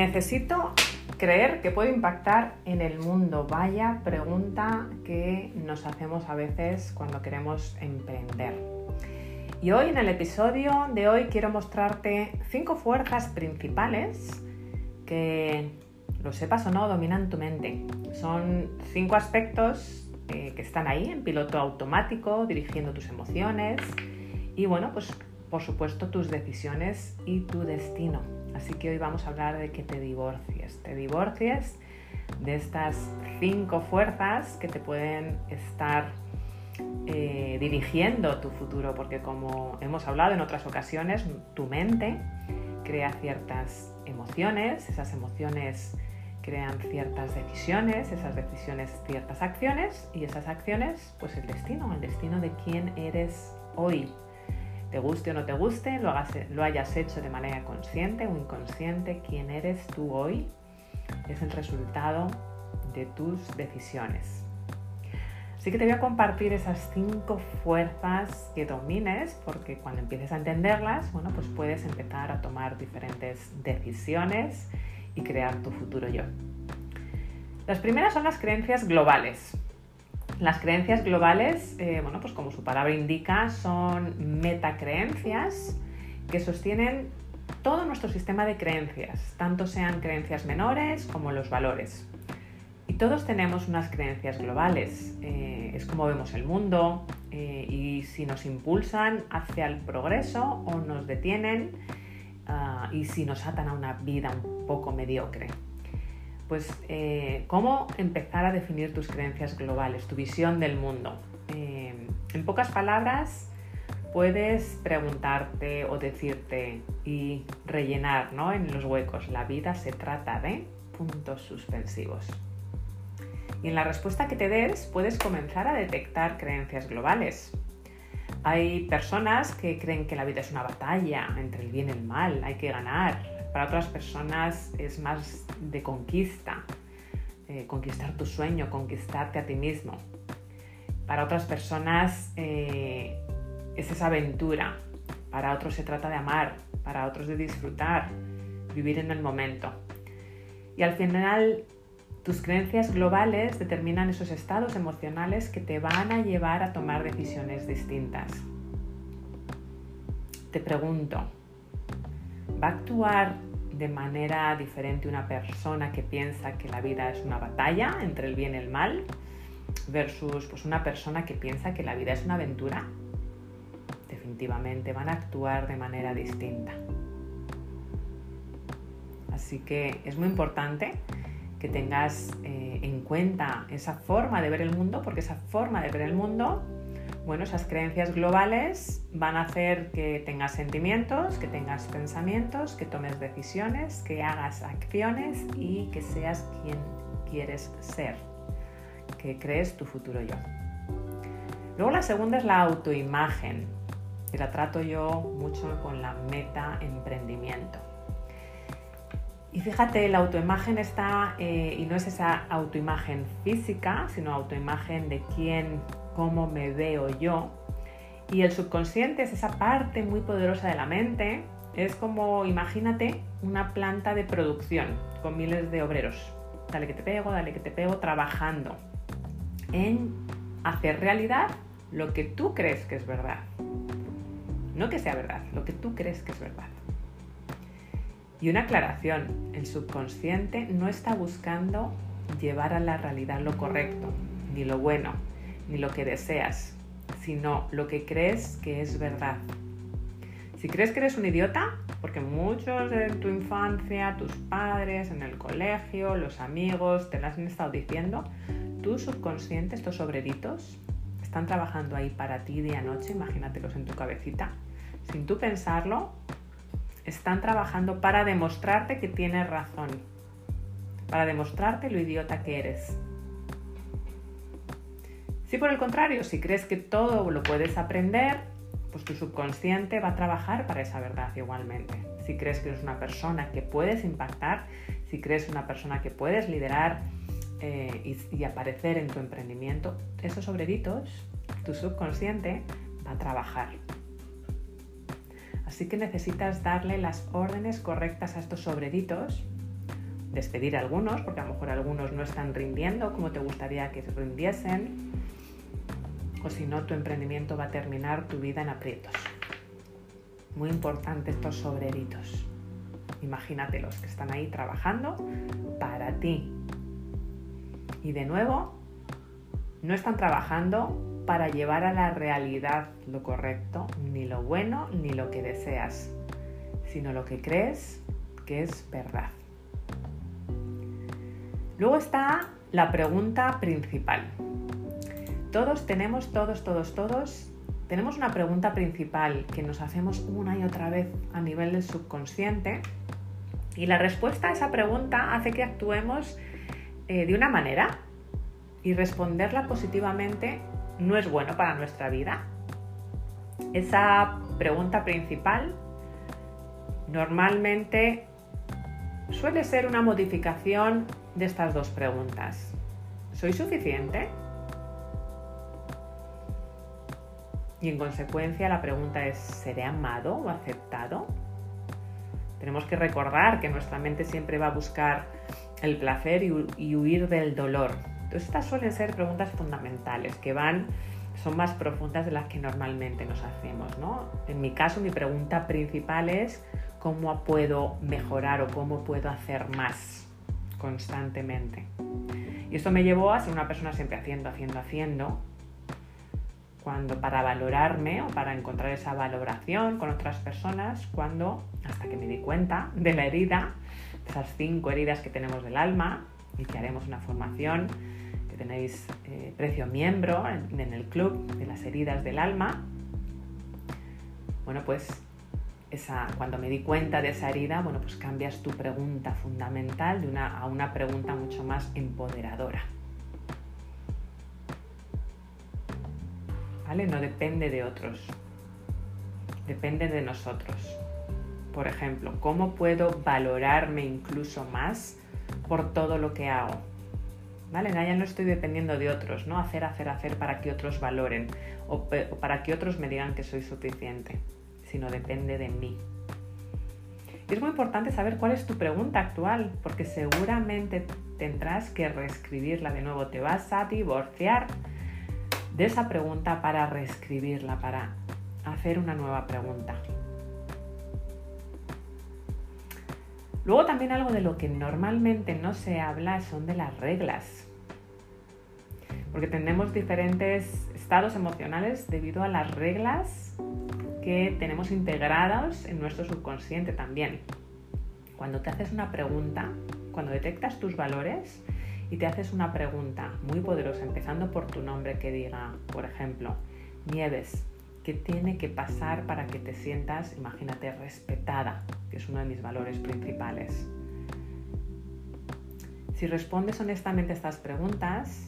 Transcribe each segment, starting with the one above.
Necesito creer que puedo impactar en el mundo. Vaya pregunta que nos hacemos a veces cuando queremos emprender. Y hoy en el episodio de hoy quiero mostrarte cinco fuerzas principales que, lo sepas o no, dominan tu mente. Son cinco aspectos eh, que están ahí en piloto automático, dirigiendo tus emociones y bueno, pues por supuesto tus decisiones y tu destino. Así que hoy vamos a hablar de que te divorcies. Te divorcies de estas cinco fuerzas que te pueden estar eh, dirigiendo tu futuro, porque como hemos hablado en otras ocasiones, tu mente crea ciertas emociones, esas emociones crean ciertas decisiones, esas decisiones ciertas acciones y esas acciones pues el destino, el destino de quién eres hoy, te guste o no te guste, lo, lo hayas hecho de manera consciente o inconsciente, quién eres tú hoy es el resultado de tus decisiones. Así que te voy a compartir esas cinco fuerzas que domines, porque cuando empieces a entenderlas, bueno, pues puedes empezar a tomar diferentes decisiones y crear tu futuro yo. Las primeras son las creencias globales. Las creencias globales, eh, bueno, pues como su palabra indica, son metacreencias que sostienen todo nuestro sistema de creencias, tanto sean creencias menores como los valores. Y todos tenemos unas creencias globales, eh, es como vemos el mundo eh, y si nos impulsan hacia el progreso o nos detienen ah, y si nos atan a una vida un poco mediocre pues eh, cómo empezar a definir tus creencias globales, tu visión del mundo. Eh, en pocas palabras, puedes preguntarte o decirte y rellenar ¿no? en los huecos, la vida se trata de puntos suspensivos. Y en la respuesta que te des puedes comenzar a detectar creencias globales. Hay personas que creen que la vida es una batalla entre el bien y el mal, hay que ganar, para otras personas es más de conquista, eh, conquistar tu sueño, conquistarte a ti mismo. Para otras personas eh, es esa aventura. Para otros se trata de amar, para otros de disfrutar, vivir en el momento. Y al final tus creencias globales determinan esos estados emocionales que te van a llevar a tomar decisiones distintas. Te pregunto, ¿Va a actuar de manera diferente una persona que piensa que la vida es una batalla entre el bien y el mal versus pues, una persona que piensa que la vida es una aventura? Definitivamente van a actuar de manera distinta. Así que es muy importante que tengas eh, en cuenta esa forma de ver el mundo, porque esa forma de ver el mundo bueno, esas creencias globales van a hacer que tengas sentimientos, que tengas pensamientos, que tomes decisiones, que hagas acciones y que seas quien quieres ser, que crees tu futuro yo. Luego la segunda es la autoimagen, y la trato yo mucho con la meta emprendimiento. Y fíjate, la autoimagen está, eh, y no es esa autoimagen física, sino autoimagen de quién cómo me veo yo. Y el subconsciente es esa parte muy poderosa de la mente. Es como, imagínate, una planta de producción con miles de obreros. Dale que te pego, dale que te pego, trabajando en hacer realidad lo que tú crees que es verdad. No que sea verdad, lo que tú crees que es verdad. Y una aclaración, el subconsciente no está buscando llevar a la realidad lo correcto, ni lo bueno, ni lo que deseas, sino lo que crees que es verdad. Si crees que eres un idiota, porque muchos de tu infancia, tus padres, en el colegio, los amigos, te lo han estado diciendo, tu subconsciente, estos obreritos, están trabajando ahí para ti día noche, imagínatelos en tu cabecita, sin tú pensarlo, están trabajando para demostrarte que tienes razón, para demostrarte lo idiota que eres, si por el contrario, si crees que todo lo puedes aprender, pues tu subconsciente va a trabajar para esa verdad igualmente. Si crees que eres una persona que puedes impactar, si crees una persona que puedes liderar eh, y, aparecer en tu emprendimiento, esos obreritos, tu subconsciente va a trabajar. Así que necesitas darle las órdenes correctas a estos obreritos despedir a algunos, porque a lo mejor algunos no están rindiendo como te gustaría que rindiesen, o si no, tu emprendimiento va a terminar tu vida en aprietos. Muy importante estos sobreritos. Imagínatelos que están ahí trabajando para ti. Y de nuevo, no están trabajando para llevar a la realidad lo correcto, ni lo bueno, ni lo que deseas, sino lo que crees que es verdad. Luego está la pregunta principal. Todos tenemos, todos, todos, todos, tenemos una pregunta principal que nos hacemos una y otra vez a nivel del subconsciente y la respuesta a esa pregunta hace que actuemos eh, de una manera y responderla positivamente no es bueno para nuestra vida. Esa pregunta principal normalmente suele ser una modificación de estas dos preguntas. ¿Soy suficiente? Y en consecuencia la pregunta es, ¿seré amado o aceptado? Tenemos que recordar que nuestra mente siempre va a buscar el placer y, huir del dolor. Entonces estas suelen ser preguntas fundamentales que van, son más profundas de las que normalmente nos hacemos. ¿no? En mi caso mi pregunta principal es cómo puedo mejorar o cómo puedo hacer más constantemente. Y esto me llevó a ser una persona siempre haciendo, haciendo, haciendo, cuando para valorarme o para encontrar esa valoración con otras personas, cuando hasta que me di cuenta de la herida, esas cinco heridas que tenemos del alma, y que haremos una formación, que tenéis eh, precio miembro en, en el club de las heridas del alma. Bueno, pues esa, cuando me di cuenta de esa herida, bueno, pues cambias tu pregunta fundamental de una, a una pregunta mucho más empoderadora. No depende de otros, depende de nosotros. Por ejemplo, ¿cómo puedo valorarme incluso más por todo lo que hago? ¿Vale? Ya no estoy dependiendo de otros, ¿no? Hacer, hacer, hacer para que otros valoren o para que otros me digan que soy suficiente sino depende de mí. Y es muy importante saber cuál es tu pregunta actual, porque seguramente tendrás que reescribirla de nuevo. Te vas a divorciar de esa pregunta para reescribirla, para hacer una nueva pregunta. Luego también algo de lo que normalmente no se habla son de las reglas. Porque tenemos diferentes estados emocionales debido a las reglas que tenemos integrados en nuestro subconsciente también. Cuando te haces una pregunta, cuando detectas tus valores y te haces una pregunta muy poderosa, empezando por tu nombre que diga, por ejemplo, Nieves, ¿qué tiene que pasar para que te sientas, imagínate, respetada, que es uno de mis valores principales? Si respondes honestamente a estas preguntas,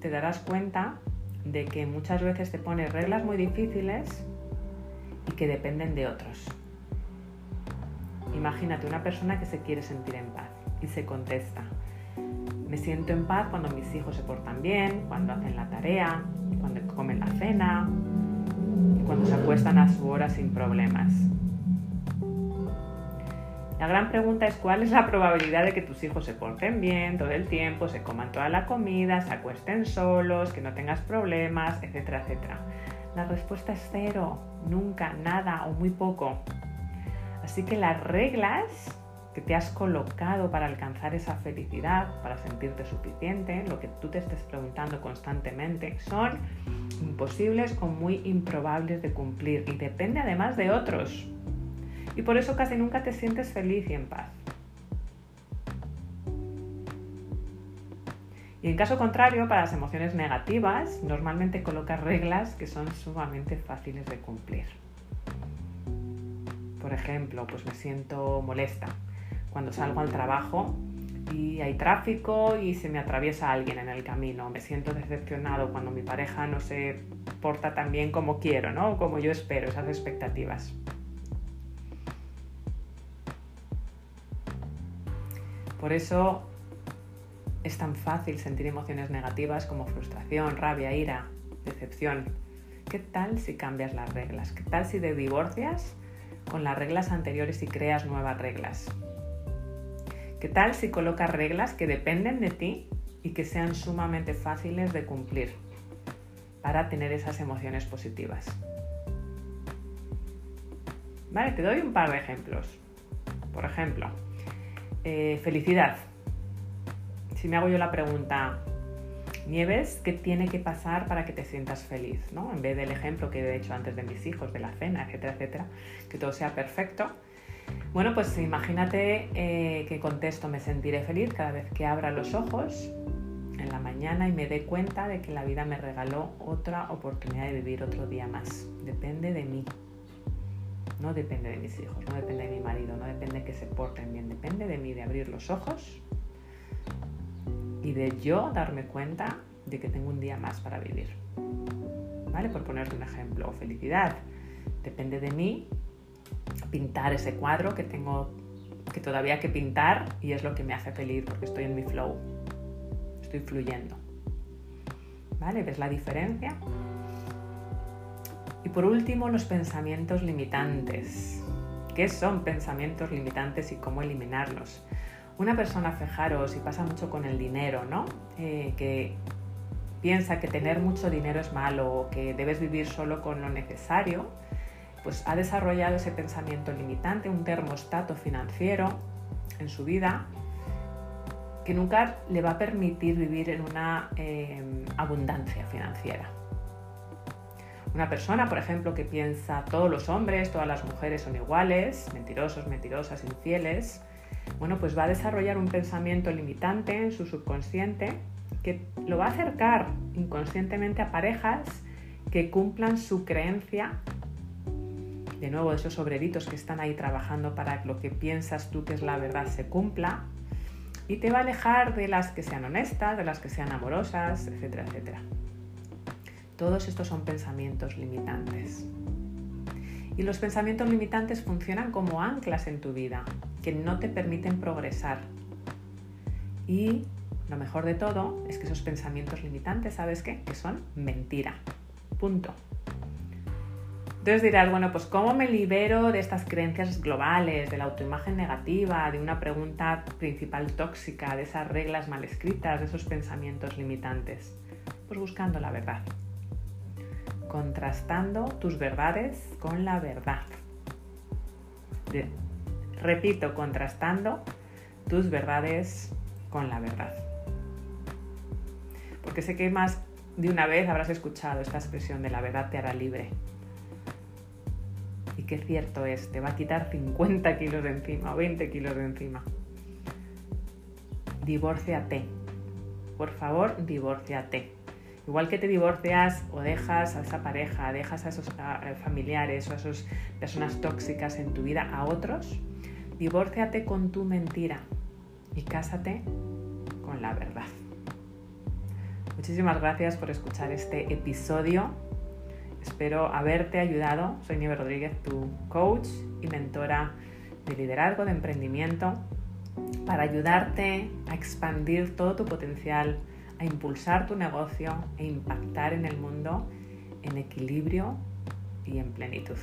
te darás cuenta de que muchas veces te pones reglas muy difíciles y que dependen de otros. Imagínate una persona que se quiere sentir en paz y se contesta, me siento en paz cuando mis hijos se portan bien, cuando hacen la tarea, cuando comen la cena, cuando se acuestan a su hora sin problemas. La gran pregunta es cuál es la probabilidad de que tus hijos se porten bien todo el tiempo, se coman toda la comida, se acuesten solos, que no tengas problemas, etcétera, etcétera. La respuesta es cero, nunca, nada o muy poco. Así que las reglas que te has colocado para alcanzar esa felicidad, para sentirte suficiente, lo que tú te estés preguntando constantemente, son imposibles o muy improbables de cumplir y depende además de otros y por eso casi nunca te sientes feliz y en paz. Y en caso contrario, para las emociones negativas, normalmente colocas reglas que son sumamente fáciles de cumplir. Por ejemplo, pues me siento molesta cuando salgo al trabajo y hay tráfico y se me atraviesa alguien en el camino. Me siento decepcionado cuando mi pareja no se porta tan bien como quiero, ¿no? Como yo espero, esas expectativas. Por eso es tan fácil sentir emociones negativas como frustración, rabia, ira, decepción. ¿Qué tal si cambias las reglas? ¿Qué tal si te divorcias con las reglas anteriores y creas nuevas reglas? ¿Qué tal si colocas reglas que dependen de ti y que sean sumamente fáciles de cumplir para tener esas emociones positivas? Vale, te doy un par de ejemplos. Por ejemplo, eh, felicidad. Si me hago yo la pregunta, Nieves, ¿qué tiene que pasar para que te sientas feliz? ¿no? En vez del ejemplo que he hecho antes de mis hijos, de la cena, etcétera, etcétera, que todo sea perfecto. Bueno, pues imagínate eh, que contesto, me sentiré feliz cada vez que abra los ojos en la mañana y me dé cuenta de que la vida me regaló otra oportunidad de vivir otro día más. Depende de mí. No depende de mis hijos, no depende de mi marido, no depende de que se porten bien, depende de mí, de abrir los ojos y de yo darme cuenta de que tengo un día más para vivir. ¿Vale? Por ponerte un ejemplo, felicidad. Depende de mí pintar ese cuadro que tengo que todavía que pintar y es lo que me hace feliz porque estoy en mi flow. Estoy fluyendo. ¿Vale? ¿Ves la diferencia? Y por último, los pensamientos limitantes. ¿Qué son pensamientos limitantes y cómo eliminarlos? Una persona, fijaros, y pasa mucho con el dinero, ¿no? Eh, que piensa que tener mucho dinero es malo o que debes vivir solo con lo necesario, pues ha desarrollado ese pensamiento limitante, un termostato financiero en su vida que nunca le va a permitir vivir en una eh, abundancia financiera. Una persona, por ejemplo, que piensa todos los hombres, todas las mujeres son iguales, mentirosos, mentirosas, infieles, bueno, pues va a desarrollar un pensamiento limitante en su subconsciente que lo va a acercar inconscientemente a parejas que cumplan su creencia. De nuevo, esos obreritos que están ahí trabajando para que lo que piensas tú que es la verdad se cumpla. Y te va a alejar de las que sean honestas, de las que sean amorosas, etcétera, etcétera. Todos estos son pensamientos limitantes. Y los pensamientos limitantes funcionan como anclas en tu vida, que no te permiten progresar. Y lo mejor de todo es que esos pensamientos limitantes, ¿sabes qué? Que son mentira. Punto. Entonces dirás, bueno, pues ¿cómo me libero de estas creencias globales, de la autoimagen negativa, de una pregunta principal tóxica, de esas reglas mal escritas, de esos pensamientos limitantes? Pues buscando la verdad contrastando tus verdades con la verdad. repito, contrastando tus verdades con la verdad. Porque sé que más de una vez habrás escuchado esta expresión de la verdad te hará libre. Qué cierto es, te va a quitar 50 kilos de encima o 20 kilos de encima. Divórciate. Por favor, divórciate Igual que te divorcias o dejas a esa pareja, dejas a esos familiares o a esas personas tóxicas en tu vida a otros, divórciate con tu mentira y cásate con la verdad. Muchísimas gracias por escuchar este episodio. Espero haberte ayudado. Soy Nieve Rodríguez, tu coach y mentora de liderazgo, de emprendimiento, para ayudarte a expandir todo tu potencial a impulsar tu negocio e impactar en el mundo en equilibrio y en plenitud.